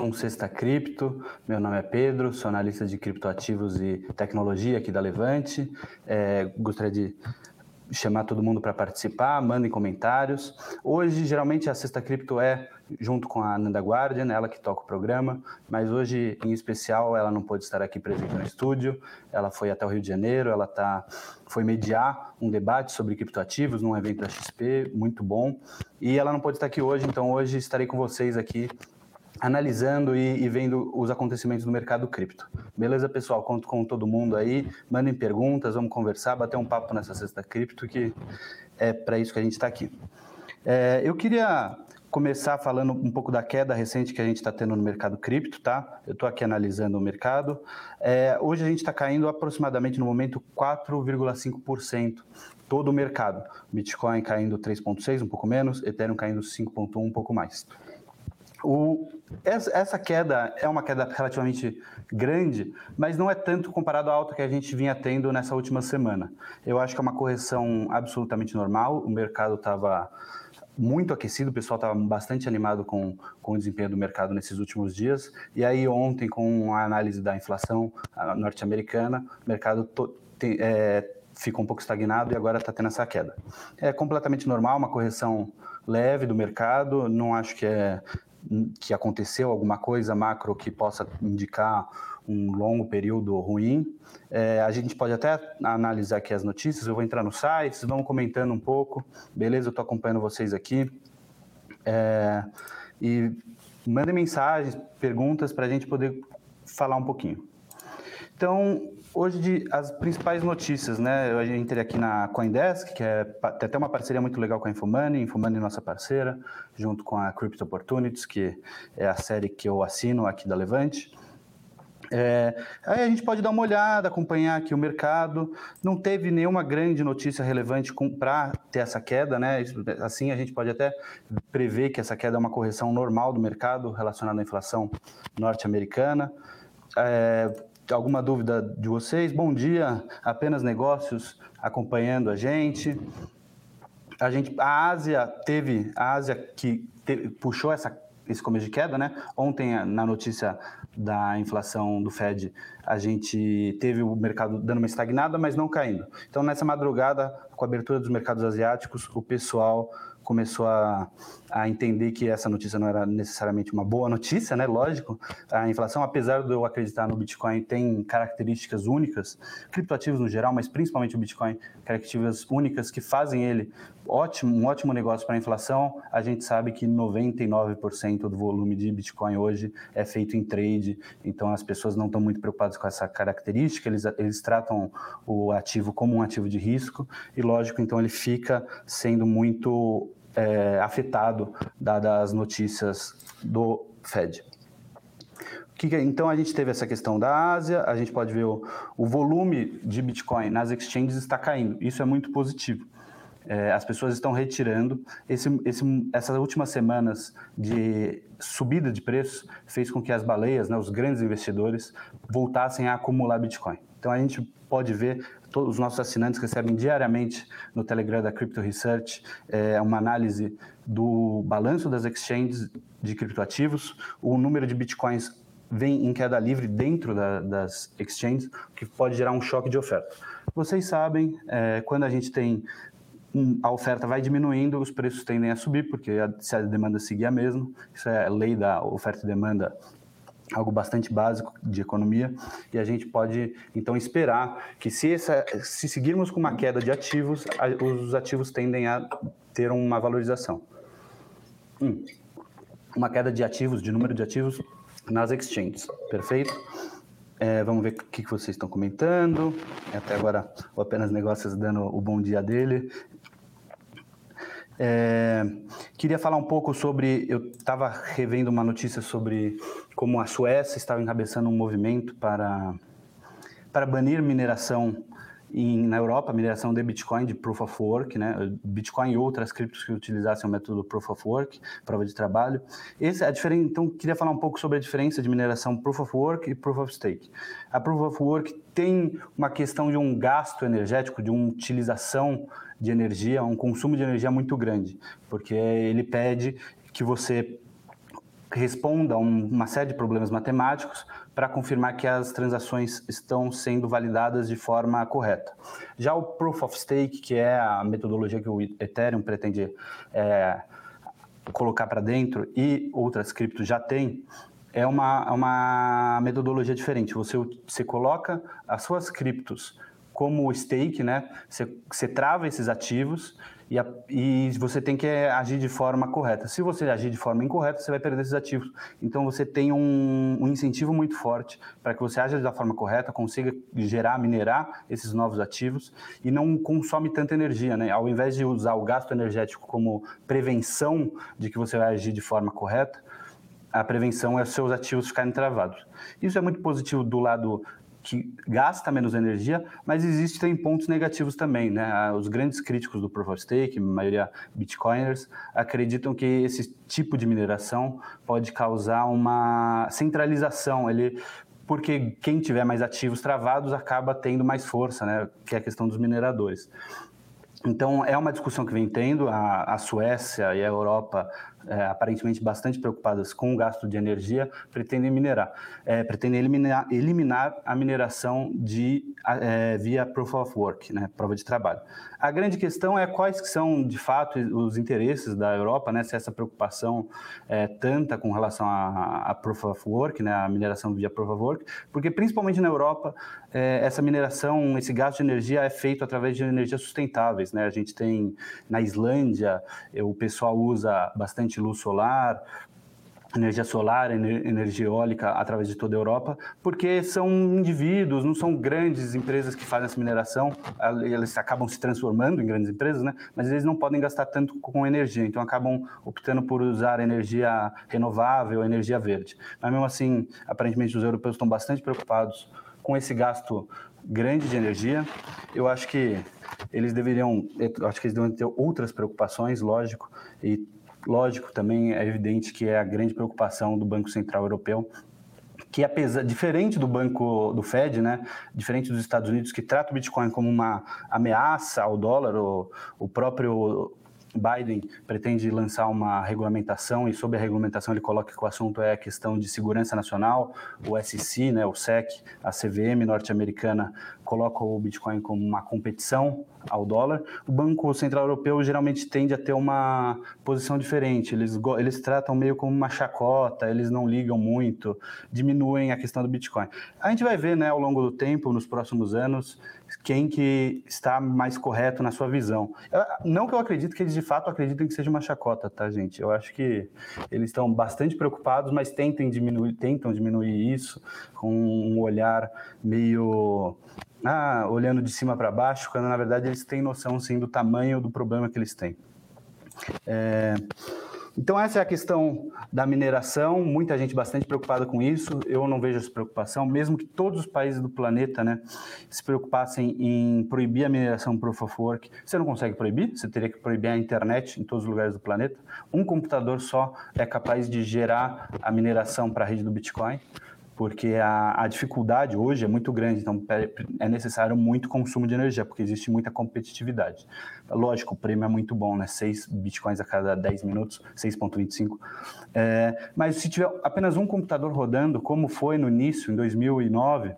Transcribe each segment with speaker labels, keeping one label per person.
Speaker 1: um Sexta Cripto. Meu nome é Pedro, sou analista de criptoativos e tecnologia aqui da Levante. É, gostaria de chamar todo mundo para participar, mandem comentários. Hoje, geralmente, a Sexta Cripto é junto com a Nanda Guardian, ela que toca o programa, mas hoje, em especial, ela não pôde estar aqui presente no estúdio, ela foi até o Rio de Janeiro, ela tá, foi mediar um debate sobre criptoativos num evento da XP, muito bom, e ela não pôde estar aqui hoje, então hoje estarei com vocês aqui analisando e, e, vendo os acontecimentos no mercado cripto. Beleza, pessoal? Conto com todo mundo aí. Mandem perguntas, vamos conversar, bater um papo nessa sexta cripto, que é para isso que a gente está aqui. É, eu queria começar falando um pouco da queda recente que a gente está tendo no mercado cripto, tá? Eu estou aqui analisando o mercado. É, hoje a gente está caindo aproximadamente no momento 4,5% todo o mercado. Bitcoin caindo 3,6%, um pouco menos, Ethereum caindo 5,1%, um pouco mais. O, essa queda é uma queda relativamente grande, mas não é tanto comparado à alta que a gente vinha tendo nessa última semana. Eu acho que é uma correção absolutamente normal. O mercado estava muito aquecido, o pessoal estava bastante animado com, com o desempenho do mercado nesses últimos dias. E aí, ontem, com a análise da inflação norte-americana, o mercado to, é, ficou um pouco estagnado e agora está tendo essa queda. É completamente normal, uma correção leve do mercado, não acho que é que aconteceu alguma coisa macro que possa indicar um longo período ruim. É, a gente pode até analisar aqui as notícias, eu vou entrar no site, vamos comentando um pouco, beleza? Eu estou acompanhando vocês aqui. É, e mandem mensagens, perguntas para a gente poder falar um pouquinho. Então, hoje de, as principais notícias, né? Eu entrei aqui na CoinDesk, que é, tem até uma parceria muito legal com a Infomoney, Infomoney é nossa parceira, junto com a Crypto Opportunities, que é a série que eu assino aqui da Levante. É, aí a gente pode dar uma olhada, acompanhar aqui o mercado. Não teve nenhuma grande notícia relevante para ter essa queda, né? Assim a gente pode até prever que essa queda é uma correção normal do mercado relacionada à inflação norte-americana. É, alguma dúvida de vocês? Bom dia, apenas negócios acompanhando a gente. A gente, a Ásia teve, a Ásia que te, puxou essa esse começo de queda, né? Ontem, na notícia da inflação do Fed, a gente teve o mercado dando uma estagnada, mas não caindo. Então, nessa madrugada, com a abertura dos mercados asiáticos, o pessoal começou a, a entender que essa notícia não era necessariamente uma boa notícia, né? Lógico, a inflação, apesar de eu acreditar no Bitcoin, tem características únicas, criptoativos no geral, mas principalmente o Bitcoin, características únicas que fazem ele ótimo, um ótimo negócio para a inflação. A gente sabe que 99% do volume de Bitcoin hoje é feito em trade, então as pessoas não estão muito preocupadas com essa característica, eles, eles tratam o ativo como um ativo de risco, e lógico, então ele fica sendo muito é, afetado dadas as notícias do Fed. Então a gente teve essa questão da Ásia, a gente pode ver o, o volume de Bitcoin nas exchanges está caindo. Isso é muito positivo. É, as pessoas estão retirando. Esse, esse, essas últimas semanas de subida de preços fez com que as baleias, né, os grandes investidores, voltassem a acumular Bitcoin. Então a gente pode ver todos os nossos assinantes recebem diariamente no Telegram da Crypto Research é, uma análise do balanço das exchanges de criptoativos, o número de bitcoins vem em queda livre dentro da, das exchanges, que pode gerar um choque de oferta. Vocês sabem, é, quando a gente tem a oferta vai diminuindo, os preços tendem a subir, porque a, se a demanda seguir a mesma, isso é a lei da oferta e demanda algo bastante básico de economia, e a gente pode então esperar que se, essa, se seguirmos com uma queda de ativos, a, os ativos tendem a ter uma valorização. Hum, uma queda de ativos, de número de ativos nas exchanges, perfeito? É, vamos ver o que, que vocês estão comentando. Até agora, Apenas Negócios dando o bom dia dele. É, queria falar um pouco sobre. Eu estava revendo uma notícia sobre como a Suécia estava encabeçando um movimento para, para banir mineração em, na Europa, mineração de Bitcoin de Proof of Work, né? Bitcoin e outras criptos que utilizassem o método Proof of Work, prova de trabalho. Esse a diferença, então, queria falar um pouco sobre a diferença de mineração Proof of Work e Proof of Stake. A Proof of Work tem uma questão de um gasto energético, de uma utilização de energia, um consumo de energia muito grande, porque ele pede que você responda a uma série de problemas matemáticos para confirmar que as transações estão sendo validadas de forma correta. Já o Proof of Stake, que é a metodologia que o Ethereum pretende é, colocar para dentro e outras criptos já têm, é uma, é uma metodologia diferente. Você, você coloca as suas criptos como stake, né? Você, você trava esses ativos e, a, e, você tem que agir de forma correta. Se você agir de forma incorreta, você vai perder esses ativos. Então você tem um, um incentivo muito forte para que você aja da forma correta, consiga gerar, minerar esses novos ativos e não consome tanta energia, né? Ao invés de usar o gasto energético como prevenção de que você vai agir de forma correta, a prevenção é os seus ativos ficarem travados. Isso é muito positivo do lado que gasta menos energia, mas existem pontos negativos também, né? Ah, os grandes críticos do Proof of Stake, maioria bitcoiners, acreditam que esse tipo de mineração pode causar uma centralização, ele porque quem tiver mais ativos travados acaba tendo mais força, né? Que é a questão dos mineradores. Então, é uma discussão que vem tendo, a, a Suécia e a Europa é, aparentemente bastante preocupadas com o gasto de energia, pretendem minerar, é, pretendem eliminar, eliminar a mineração de, é, via Proof of Work, né, prova de trabalho. A grande questão é quais que são, de fato, os interesses da Europa, né, se essa preocupação é tanta com relação a Proof of Work, né, a mineração via Proof of Work, porque principalmente na Europa, é, essa mineração, esse gasto de energia é feito através de energias sustentáveis. Né? A gente tem na Islândia, o pessoal usa bastante luz solar, energia solar, energia eólica através de toda a Europa, porque são indivíduos, não são grandes empresas que fazem essa mineração, eles acabam se transformando em grandes empresas, né? mas eles não podem gastar tanto com energia, então acabam optando por usar energia renovável, energia verde. Mas mesmo assim, aparentemente os europeus estão bastante preocupados com esse gasto grande de energia. Eu acho que eles deveriam, acho que eles deveriam ter outras preocupações, lógico, e Lógico, também é evidente que é a grande preocupação do Banco Central Europeu, que apesar diferente do banco do Fed, né, diferente dos Estados Unidos que trata o Bitcoin como uma ameaça ao dólar, o, o próprio Biden pretende lançar uma regulamentação e sobre a regulamentação ele coloca que o assunto é a questão de segurança nacional, o SEC, né, o SEC, a CVM norte-americana coloca o Bitcoin como uma competição ao dólar. O Banco Central Europeu geralmente tende a ter uma posição diferente. Eles, eles tratam meio como uma chacota, eles não ligam muito, diminuem a questão do Bitcoin. A gente vai ver, né, ao longo do tempo, nos próximos anos, quem que está mais correto na sua visão. Eu, não que eu acredito que eles de fato acreditem que seja uma chacota, tá, gente? Eu acho que eles estão bastante preocupados, mas tentem diminuir, tentam diminuir isso com um olhar meio ah, olhando de cima para baixo, quando na verdade eles têm noção sim do tamanho do problema que eles têm. É, então essa é a questão da mineração, muita gente bastante preocupada com isso, eu não vejo essa preocupação, mesmo que todos os países do planeta né, se preocupassem em proibir a mineração Proof of Work, você não consegue proibir, você teria que proibir a internet em todos os lugares do planeta, um computador só é capaz de gerar a mineração para a rede do Bitcoin, porque a, a, dificuldade hoje é muito grande, então é necessário muito consumo de energia, porque existe muita competitividade. Lógico, o prêmio é muito bom, né? 6 bitcoins a cada 10 minutos, 6,25. É, mas se tiver apenas um computador rodando, como foi no início, em 2009,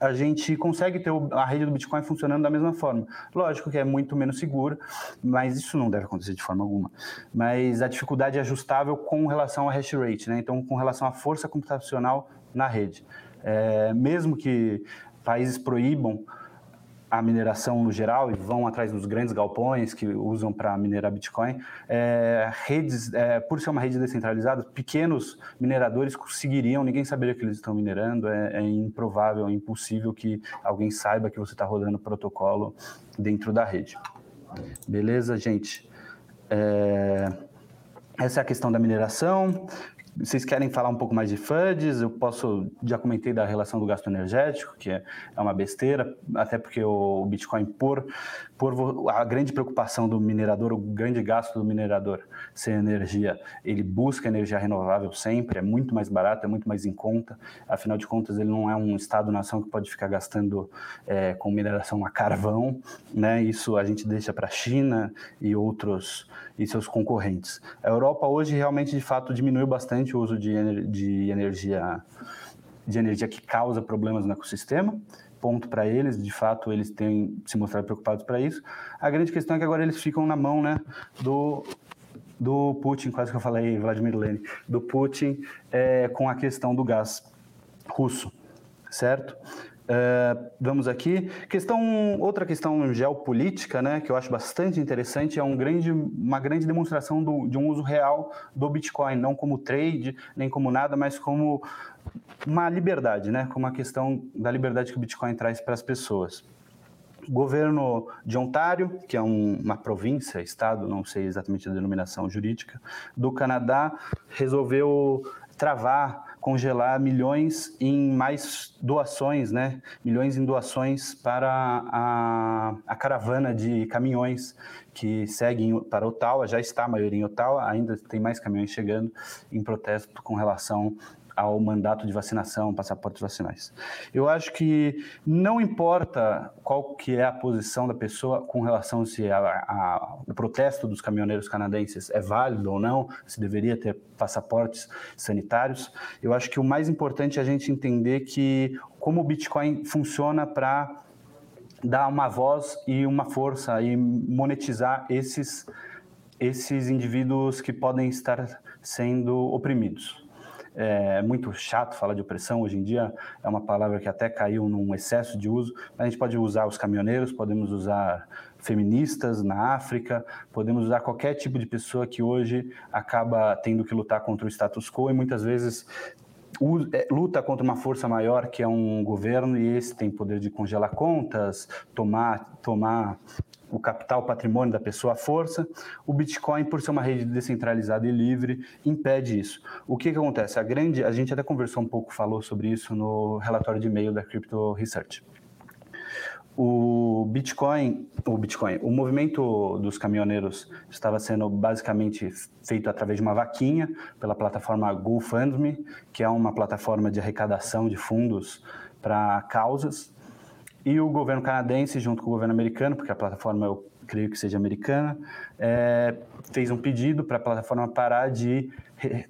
Speaker 1: a gente consegue ter a rede do Bitcoin funcionando da mesma forma. Lógico que é muito menos segura, mas isso não deve acontecer de forma alguma. Mas a dificuldade é ajustável com relação ao hash rate, né? então com relação à força computacional na rede. É, mesmo que países proíbam a mineração no geral e vão atrás dos grandes galpões que usam para minerar Bitcoin, é, redes, é, por ser uma rede descentralizada, pequenos mineradores conseguiriam, ninguém saberia que eles estão minerando, é, é improvável, é impossível que alguém saiba que você está rodando protocolo dentro da rede. Beleza, gente? É, essa é a questão da mineração. Vocês querem falar um pouco mais de FUDs? Eu posso, já comentei da relação do gasto energético, que é, é uma besteira, até porque o Bitcoin, por, por a grande preocupação do minerador, o grande gasto do minerador sem energia, ele busca energia renovável sempre, é muito mais barato, é muito mais em conta, afinal de contas, ele não é um Estado-nação que pode ficar gastando é, com mineração a carvão, né? Isso a gente deixa para a China e outros e seus concorrentes. A Europa hoje realmente, de fato, diminuiu bastante bastante uso de, de energia de energia que causa problemas no ecossistema. Ponto para eles, de fato, eles têm se mostrado preocupados para isso. A grande questão é que agora eles ficam na mão né, do, do Putin, quase que eu falei, Vladimir Lenin, do Putin é, com a questão do gás russo, certo? Uh, vamos aqui. Questão, outra questão geopolítica, né, que eu acho bastante interessante, é um grande, uma grande demonstração do, de um uso real do Bitcoin, não como trade, nem como nada, mas como uma liberdade, né, como a questão da liberdade que o Bitcoin traz para as pessoas. O governo de Ontário, que é um, uma província, estado, não sei exatamente a denominação jurídica, do Canadá, resolveu travar congelar milhões em mais doações, né? Milhões em doações para a, a caravana de caminhões que seguem para Ottawa, já está a maioria em Ottawa, ainda tem mais caminhões chegando em protesto com relação ao mandato de vacinação, passaportes vacinais. Eu acho que não importa qual que é a posição da pessoa com relação se a, a, o protesto dos caminhoneiros canadenses é válido ou não, se deveria ter passaportes sanitários. Eu acho que o mais importante é a gente entender que como o Bitcoin funciona para dar uma voz e uma força e monetizar esses esses indivíduos que podem estar sendo oprimidos. É muito chato falar de opressão hoje em dia, é uma palavra que até caiu num excesso de uso. A gente pode usar os caminhoneiros, podemos usar feministas na África, podemos usar qualquer tipo de pessoa que hoje acaba tendo que lutar contra o status quo e muitas vezes é, luta contra uma força maior que é um governo e esse tem poder de congelar contas, tomar, tomar o capital, o patrimônio da pessoa à força. O Bitcoin, por ser uma rede descentralizada e livre, impede isso. O que, que acontece? A grande, a gente até conversou um pouco, falou sobre isso no relatório de e-mail da Crypto Research. O Bitcoin, o Bitcoin, o movimento dos caminhoneiros estava sendo basicamente feito através de uma vaquinha pela plataforma GoFundMe, que é uma plataforma de arrecadação de fundos para causas e o governo canadense, junto com o governo americano, porque a plataforma eu creio que seja americana, é, fez um pedido para a plataforma parar de,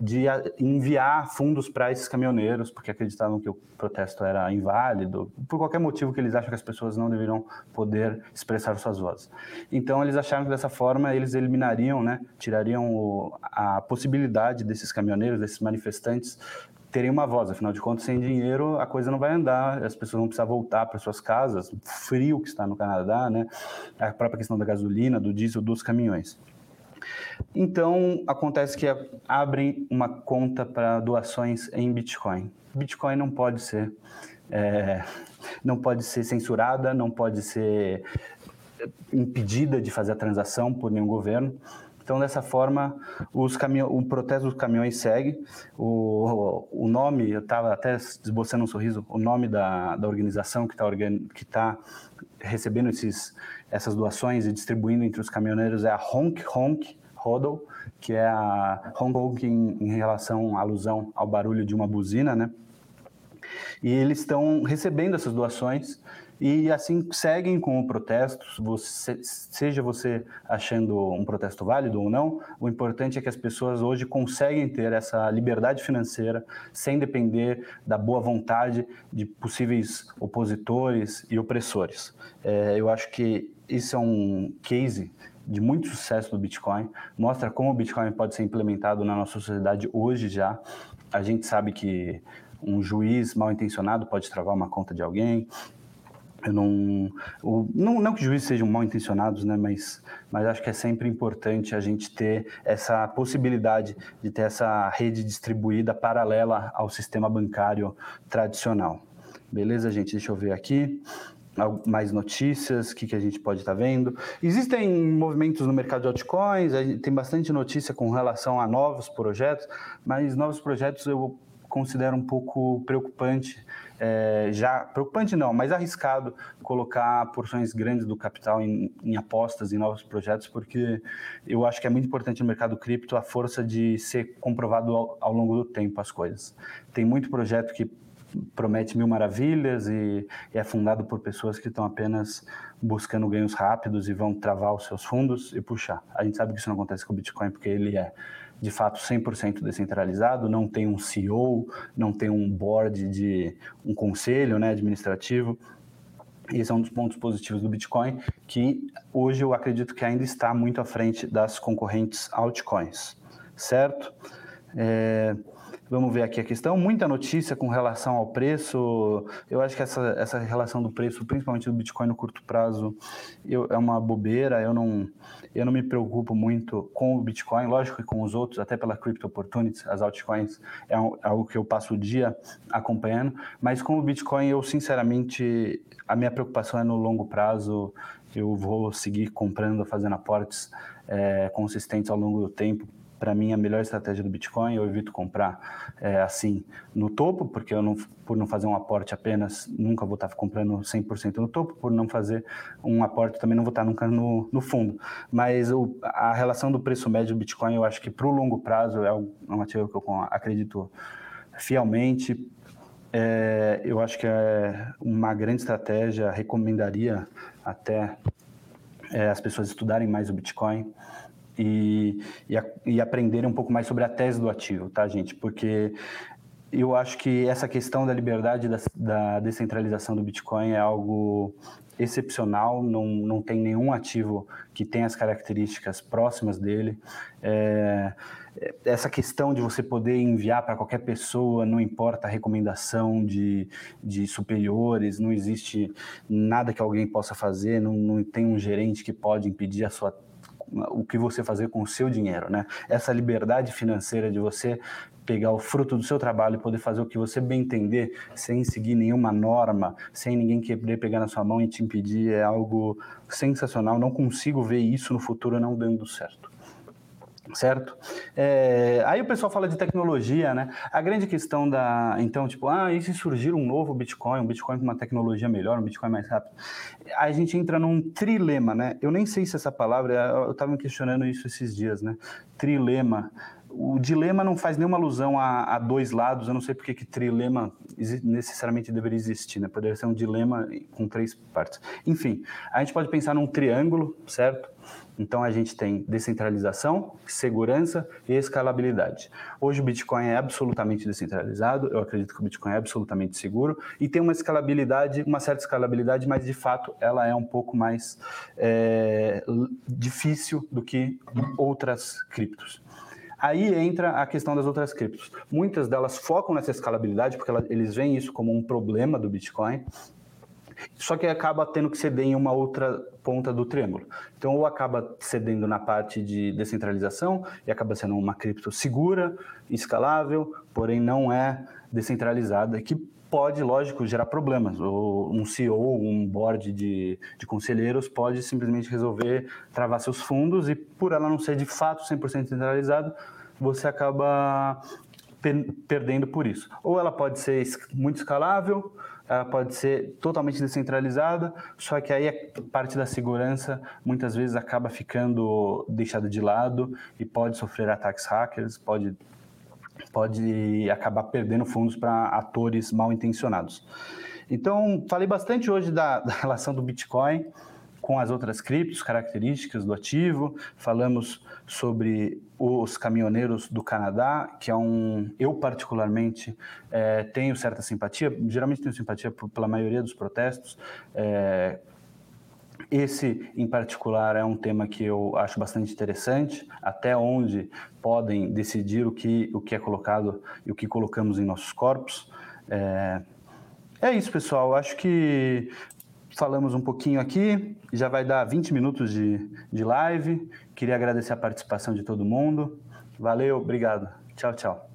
Speaker 1: de enviar fundos para esses caminhoneiros, porque acreditavam que o protesto era inválido, por qualquer motivo que eles acham que as pessoas não deveriam poder expressar suas vozes. Então, eles acharam que dessa forma eles eliminariam, né, tirariam o, a possibilidade desses caminhoneiros, desses manifestantes, terem uma voz. Afinal de contas, sem dinheiro a coisa não vai andar, as pessoas vão precisar voltar para suas casas, frio que está no Canadá, né? A própria questão da gasolina, do diesel, dos caminhões. Então, acontece que abrem uma conta para doações em Bitcoin. Bitcoin não pode ser, é, não pode ser censurada, não pode ser impedida de fazer a transação por nenhum governo. Então, dessa forma, os o protesto dos caminhões segue. O, o nome, eu estava até esboçando um sorriso, o nome da, da organização que está que tá recebendo esses, essas doações e distribuindo entre os caminhoneiros é a Honk Honk Hodl, que é a Honk Honk em, em relação alusão ao barulho de uma buzina, né? E eles estão recebendo essas doações e assim seguem com o protesto, você, seja você achando um protesto válido ou não, o importante é que as pessoas hoje conseguem ter essa liberdade financeira sem depender da boa vontade de possíveis opositores e opressores. É, eu acho que isso é um case de muito sucesso do Bitcoin, mostra como o Bitcoin pode ser implementado na nossa sociedade hoje já. A gente sabe que um juiz mal intencionado pode travar uma conta de alguém, eu não, não, não que os juízes sejam mal intencionados, né, mas, mas acho que é sempre importante a gente ter essa possibilidade de ter essa rede distribuída paralela ao sistema bancário tradicional. Beleza, gente? Deixa eu ver aqui mais notícias, o que, que a gente pode estar tá vendo. Existem movimentos no mercado de altcoins, tem bastante notícia com relação a novos projetos, mas novos projetos eu considero um pouco preocupante é, já preocupante não, mas arriscado colocar porções grandes do capital em, em, apostas em novos projetos, porque eu acho que é muito importante no mercado cripto a força de ser comprovado ao, ao longo do tempo as coisas. Tem muito projeto que promete mil maravilhas e, e é fundado por pessoas que estão apenas buscando ganhos rápidos e vão travar os seus fundos e puxar. A gente sabe que isso não acontece com o Bitcoin porque ele é de fato 100% descentralizado, não tem um CEO, não tem um board de um conselho, né, administrativo. Esse é um dos pontos positivos do Bitcoin, que hoje eu acredito que ainda está muito à frente das concorrentes altcoins, certo? É, vamos ver aqui a questão. Muita notícia com relação ao preço. Eu acho que essa, essa relação do preço, principalmente do Bitcoin no curto prazo, eu, é uma bobeira. Eu não, eu não me preocupo muito com o Bitcoin, lógico que com os outros, até pela Crypto Opportunities, as altcoins, é, é algo que eu passo o dia acompanhando. Mas com o Bitcoin, eu sinceramente, a minha preocupação é no longo prazo. Eu vou seguir comprando, fazendo aportes é, consistentes ao longo do tempo para mim, a melhor estratégia do Bitcoin, eu evito comprar é, assim no topo, porque eu não, por não fazer um aporte apenas, nunca vou estar comprando 100% no topo, por não fazer um aporte também não vou estar nunca no, no fundo. Mas o, a relação do preço médio do Bitcoin, eu acho que para o longo prazo é um, é um ativo que eu acredito fielmente. É, eu acho que é uma grande estratégia, recomendaria até é, as pessoas estudarem mais o Bitcoin e, e, e aprender um pouco mais sobre a tese do ativo, tá, gente? Porque eu acho que essa questão da liberdade da, da descentralização do Bitcoin é algo excepcional, não, não tem nenhum ativo que tenha as características próximas dele. É, essa questão de você poder enviar para qualquer pessoa, não importa a recomendação de, de superiores, não existe nada que alguém possa fazer, não, não tem um gerente que pode impedir a sua o que você fazer com o seu dinheiro, né? Essa liberdade financeira de você pegar o fruto do seu trabalho e poder fazer o que você bem entender, sem seguir nenhuma norma, sem ninguém querer pegar na sua mão e te impedir, é algo sensacional. Não consigo ver isso no futuro não dando certo certo? É, aí o pessoal fala de tecnologia, né? A grande questão da, então, tipo, ah, e se surgir um novo Bitcoin, um Bitcoin com uma tecnologia melhor, um Bitcoin mais rápido? A gente entra num trilema, né? Eu nem sei se essa palavra, eu estava me questionando isso esses dias, né? Trilema. O dilema não faz nenhuma alusão a, a dois lados, eu não sei porque que trilema necessariamente deveria existir, né? Poderia ser um dilema com três partes. Enfim, a gente pode pensar num triângulo, certo? Então a gente tem descentralização, segurança e escalabilidade. Hoje o Bitcoin é absolutamente descentralizado, eu acredito que o Bitcoin é absolutamente seguro e tem uma escalabilidade, uma certa escalabilidade, mas de fato ela é um pouco mais é, difícil do que outras criptos. Aí entra a questão das outras criptos. Muitas delas focam nessa escalabilidade porque eles veem isso como um problema do Bitcoin só que acaba tendo que ceder em uma outra ponta do triângulo. Então, ou acaba cedendo na parte de descentralização e acaba sendo uma cripto segura, escalável, porém não é descentralizada, que pode, lógico, gerar problemas. Ou um CEO, um board de, de conselheiros pode simplesmente resolver travar seus fundos e, por ela não ser de fato 100% centralizada, você acaba per perdendo por isso. Ou ela pode ser muito escalável, ela pode ser totalmente descentralizada, só que aí a parte da segurança muitas vezes acaba ficando deixada de lado e pode sofrer ataques hackers, pode, pode acabar perdendo fundos para atores mal intencionados. Então, falei bastante hoje da, da relação do Bitcoin com as outras criptos, características do ativo, falamos sobre os caminhoneiros do Canadá, que é um. Eu, particularmente, é, tenho certa simpatia, geralmente tenho simpatia por, pela maioria dos protestos. É, esse, em particular, é um tema que eu acho bastante interessante, até onde podem decidir o que, o que é colocado e o que colocamos em nossos corpos. É, é isso, pessoal. Acho que falamos um pouquinho aqui, já vai dar 20 minutos de, de live. Queria agradecer a participação de todo mundo. Valeu, obrigado. Tchau, tchau.